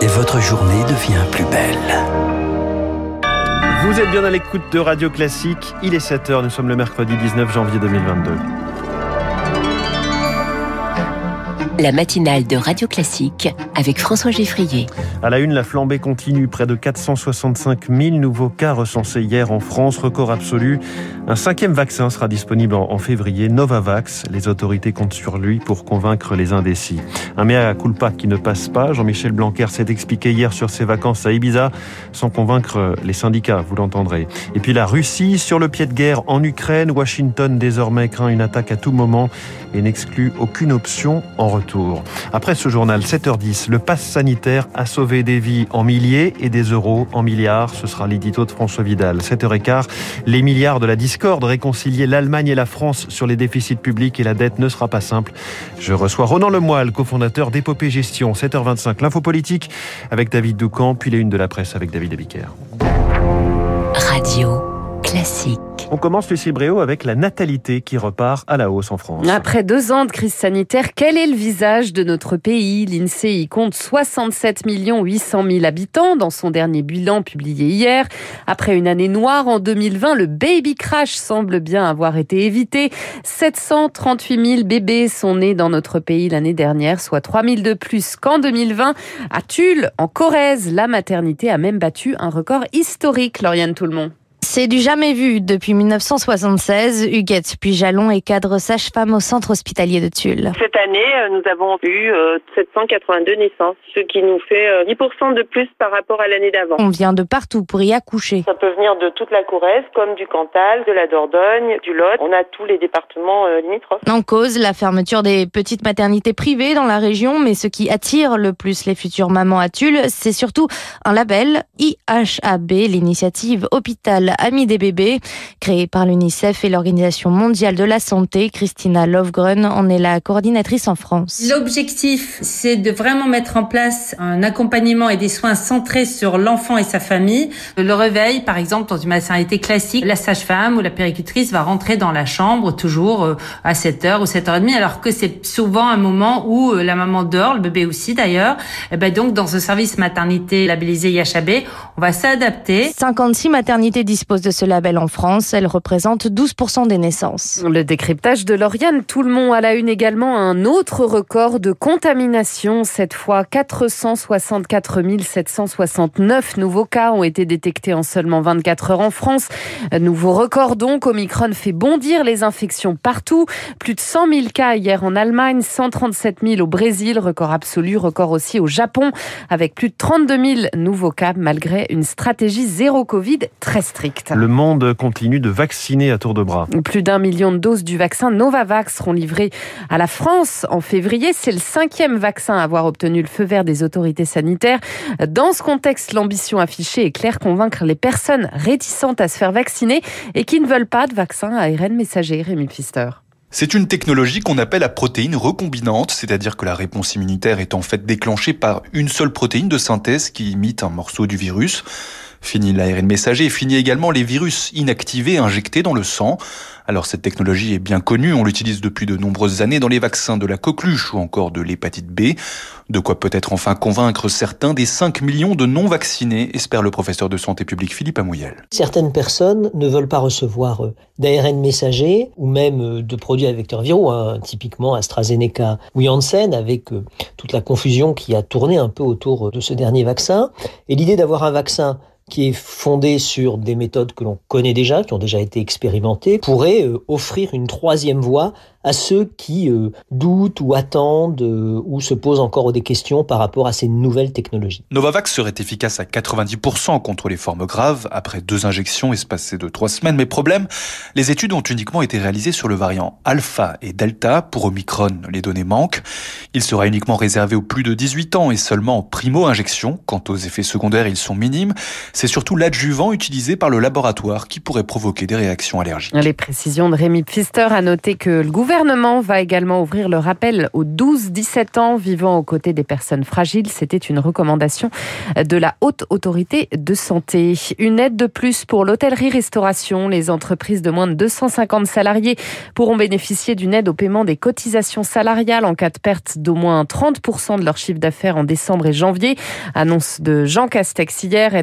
Et votre journée devient plus belle. Vous êtes bien à l'écoute de Radio Classique. Il est 7h, nous sommes le mercredi 19 janvier 2022. La matinale de Radio Classique avec François Geffrier. À la une, la flambée continue. Près de 465 000 nouveaux cas recensés hier en France, record absolu. Un cinquième vaccin sera disponible en février, Novavax. Les autorités comptent sur lui pour convaincre les indécis. Un mea culpa qui ne passe pas. Jean-Michel Blanquer s'est expliqué hier sur ses vacances à Ibiza, sans convaincre les syndicats, vous l'entendrez. Et puis la Russie, sur le pied de guerre en Ukraine, Washington désormais craint une attaque à tout moment et n'exclut aucune option en retour. Après ce journal, 7h10, le pass sanitaire a sauvé des vies en milliers et des euros en milliards. Ce sera l'édito de François Vidal. 7h15, les milliards de la discorde, réconcilier l'Allemagne et la France sur les déficits publics et la dette ne sera pas simple. Je reçois Ronan Lemoyle, cofondateur d'Épopée Gestion. 7h25, l'info politique avec David Doucan, puis les unes de la presse avec David Abiker. Radio classique. On commence, Lucie Bréau, avec la natalité qui repart à la hausse en France. Après deux ans de crise sanitaire, quel est le visage de notre pays? L'INSEE y compte 67 800 000 habitants dans son dernier bilan publié hier. Après une année noire en 2020, le baby crash semble bien avoir été évité. 738 000 bébés sont nés dans notre pays l'année dernière, soit 3 000 de plus qu'en 2020. À Tulle, en Corrèze, la maternité a même battu un record historique, Lauriane Tout-le-Monde. C'est du jamais vu depuis 1976. Huguette Pujalon est cadre sage-femme au centre hospitalier de Tulle. Cette année, euh, nous avons eu 782 euh, naissances, ce qui nous fait 10% euh, de plus par rapport à l'année d'avant. On vient de partout pour y accoucher. Ça peut venir de toute la Corrèze, comme du Cantal, de la Dordogne, du Lot. On a tous les départements limitrophes. En cause, la fermeture des petites maternités privées dans la région, mais ce qui attire le plus les futures mamans à Tulle, c'est surtout un label IHAB, l'initiative Hôpital Amis des bébés, créé par l'UNICEF et l'Organisation mondiale de la santé. Christina Lovgren en est la coordinatrice en France. L'objectif, c'est de vraiment mettre en place un accompagnement et des soins centrés sur l'enfant et sa famille. Le réveil, par exemple, dans une maternité classique, la sage-femme ou la péricultrice va rentrer dans la chambre toujours euh, à 7h ou 7h30, alors que c'est souvent un moment où euh, la maman dort, le bébé aussi d'ailleurs. Et eh ben donc, dans ce service maternité labellisé IHAB, on va s'adapter. 56 maternités disponibles de ce label en France. Elle représente 12% des naissances. Le décryptage de Lauriane monde à la une également un autre record de contamination. Cette fois, 464 769 nouveaux cas ont été détectés en seulement 24 heures en France. Nouveau record donc. Omicron fait bondir les infections partout. Plus de 100 000 cas hier en Allemagne, 137 000 au Brésil. Record absolu, record aussi au Japon avec plus de 32 000 nouveaux cas malgré une stratégie zéro Covid très stricte. Le monde continue de vacciner à tour de bras. Plus d'un million de doses du vaccin Novavax seront livrées à la France en février. C'est le cinquième vaccin à avoir obtenu le feu vert des autorités sanitaires. Dans ce contexte, l'ambition affichée est claire, convaincre les personnes réticentes à se faire vacciner et qui ne veulent pas de vaccin à ARN messager. Rémi Pfister. C'est une technologie qu'on appelle la protéine recombinante, c'est-à-dire que la réponse immunitaire est en fait déclenchée par une seule protéine de synthèse qui imite un morceau du virus. Fini l'ARN messager, fini également les virus inactivés injectés dans le sang. Alors cette technologie est bien connue, on l'utilise depuis de nombreuses années dans les vaccins de la coqueluche ou encore de l'hépatite B. De quoi peut-être enfin convaincre certains des 5 millions de non-vaccinés, espère le professeur de santé publique Philippe Amouyel. Certaines personnes ne veulent pas recevoir euh, d'ARN messager ou même euh, de produits à vecteurs viraux, hein, typiquement AstraZeneca ou Janssen, avec euh, toute la confusion qui a tourné un peu autour de ce dernier vaccin. Et l'idée d'avoir un vaccin qui est fondé sur des méthodes que l'on connaît déjà, qui ont déjà été expérimentées, pourrait euh, offrir une troisième voie à ceux qui euh, doutent ou attendent euh, ou se posent encore des questions par rapport à ces nouvelles technologies. Novavax serait efficace à 90% contre les formes graves après deux injections espacées de trois semaines. Mais problème, les études ont uniquement été réalisées sur le variant alpha et delta. Pour Omicron, les données manquent. Il sera uniquement réservé aux plus de 18 ans et seulement en primo-injection. Quant aux effets secondaires, ils sont minimes. C'est surtout l'adjuvant utilisé par le laboratoire qui pourrait provoquer des réactions allergiques. Les précisions de Rémi Pfister a noté que le gouvernement va également ouvrir le rappel aux 12-17 ans vivant aux côtés des personnes fragiles. C'était une recommandation de la Haute Autorité de Santé. Une aide de plus pour l'hôtellerie-restauration. Les entreprises de moins de 250 salariés pourront bénéficier d'une aide au paiement des cotisations salariales en cas de perte d'au moins 30% de leur chiffre d'affaires en décembre et janvier. Annonce de Jean Castex hier,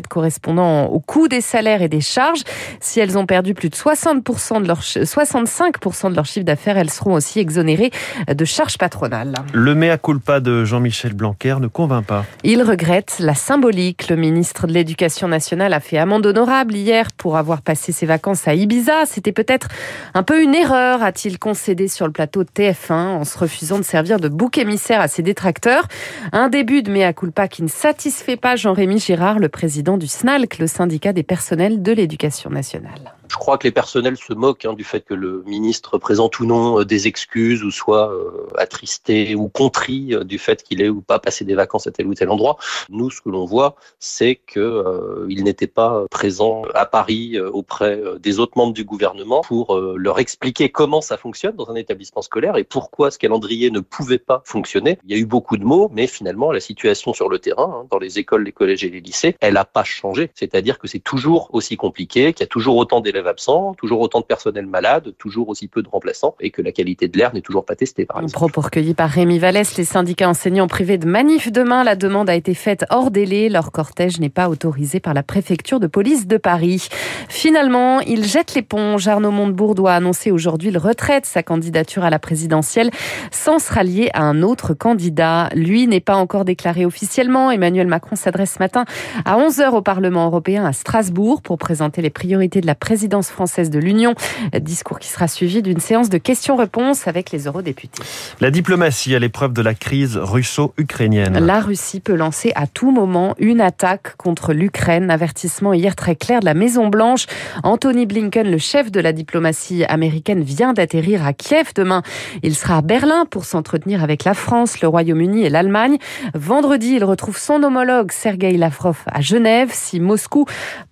correspondant au coût des salaires et des charges. Si elles ont perdu plus de 60% de leur, 65% de leur chiffre d'affaires, elles seront aussi exonérées de charges patronales. Le mea culpa de Jean-Michel Blanquer ne convainc pas. Il regrette la symbolique. Le ministre de l'Éducation nationale a fait amende honorable hier pour avoir passé ses vacances à Ibiza. C'était peut-être un peu une erreur, a-t-il concédé sur le plateau de TF1 en se refusant de servir de bouc émissaire à ses détracteurs. Un début de mea culpa qui ne satisfait pas Jean-Rémy Girard, le président du Le syndicat des personnels de l'éducation nationale. Je crois que les personnels se moquent hein, du fait que le ministre présente ou non euh, des excuses ou soit euh, attristé ou contrit euh, du fait qu'il ait ou pas passé des vacances à tel ou tel endroit. Nous, ce que l'on voit, c'est que il n'était pas présent à Paris auprès des autres membres du gouvernement pour leur expliquer comment ça fonctionne dans un établissement scolaire et pourquoi ce calendrier ne pouvait pas fonctionner. Il y a eu beaucoup de mots, mais finalement, la situation sur le terrain, hein, dans les écoles, les collèges et les lycées, elle n'a pas changé. C'est-à-dire que c'est toujours aussi compliqué, qu'il y a toujours autant d'élèves absents, toujours autant de personnel malade, toujours aussi peu de remplaçants et que la qualité de l'air n'est toujours pas testée. Par exemple. Propos recueillis par Rémi Vallès, les syndicats enseignants privés de manif demain. La demande a été faite hors délai. Leur cortège n'est pas autorisé par la préfecture de police de Paris. Finalement, il jette l'éponge. Arnaud Montebourg doit annoncer aujourd'hui le retrait de sa candidature à la présidentielle sans se rallier à un autre candidat. Lui n'est pas encore déclaré officiellement. Emmanuel Macron s'adresse ce matin à 11h au Parlement européen à Strasbourg pour présenter les priorités de la présidence française de l'Union. Discours qui sera suivi d'une séance de questions-réponses avec les eurodéputés. La diplomatie à l'épreuve de la crise russo-ukrainienne. La Russie peut lancer à tout moment une attaque contre l'Ukraine. Avertissement hier très clair de la Maison-Blanche. Anthony Blinken, le chef de la diplomatie américaine, vient d'atterrir à Kiev demain. Il sera à Berlin pour s'entretenir avec la France, le Royaume-Uni et l'Allemagne. Vendredi, il retrouve son homologue Sergei Lavrov à Genève. Si Moscou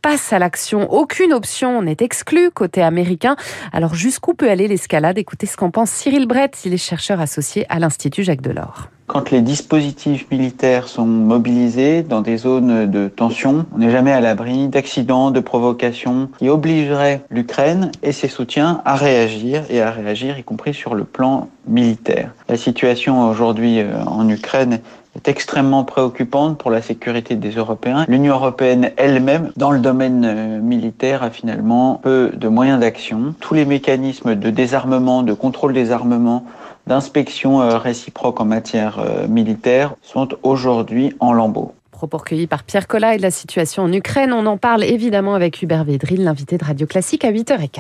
passe à l'action, aucune option n'est exclu côté américain. Alors jusqu'où peut aller l'escalade? Écoutez ce qu'en pense Cyril Brett, il est chercheur associé à l'Institut Jacques Delors. Quand les dispositifs militaires sont mobilisés dans des zones de tension, on n'est jamais à l'abri d'accidents, de provocations qui obligeraient l'Ukraine et ses soutiens à réagir et à réagir y compris sur le plan militaire. La situation aujourd'hui euh, en Ukraine est extrêmement préoccupante pour la sécurité des Européens. L'Union européenne elle-même, dans le domaine euh, militaire, a finalement peu de moyens d'action. Tous les mécanismes de désarmement, de contrôle des armements, d'inspection euh, réciproque en matière euh, militaire sont aujourd'hui en lambeaux propos recueillis par Pierre Collat et de la situation en Ukraine. On en parle évidemment avec Hubert Védrine, l'invité de Radio Classique à 8h15.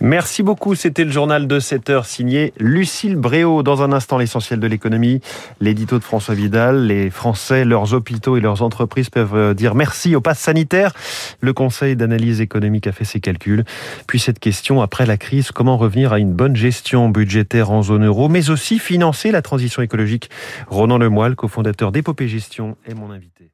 Merci beaucoup. C'était le journal de 7 heures signé Lucille Bréau. Dans un instant, l'essentiel de l'économie, l'édito de François Vidal. Les Français, leurs hôpitaux et leurs entreprises peuvent euh, dire merci au pass sanitaire. Le Conseil d'analyse économique a fait ses calculs. Puis cette question, après la crise, comment revenir à une bonne gestion budgétaire en zone euro, mais aussi financer la transition écologique? Ronan Lemoyle, cofondateur d'Épopée Gestion, est mon invité.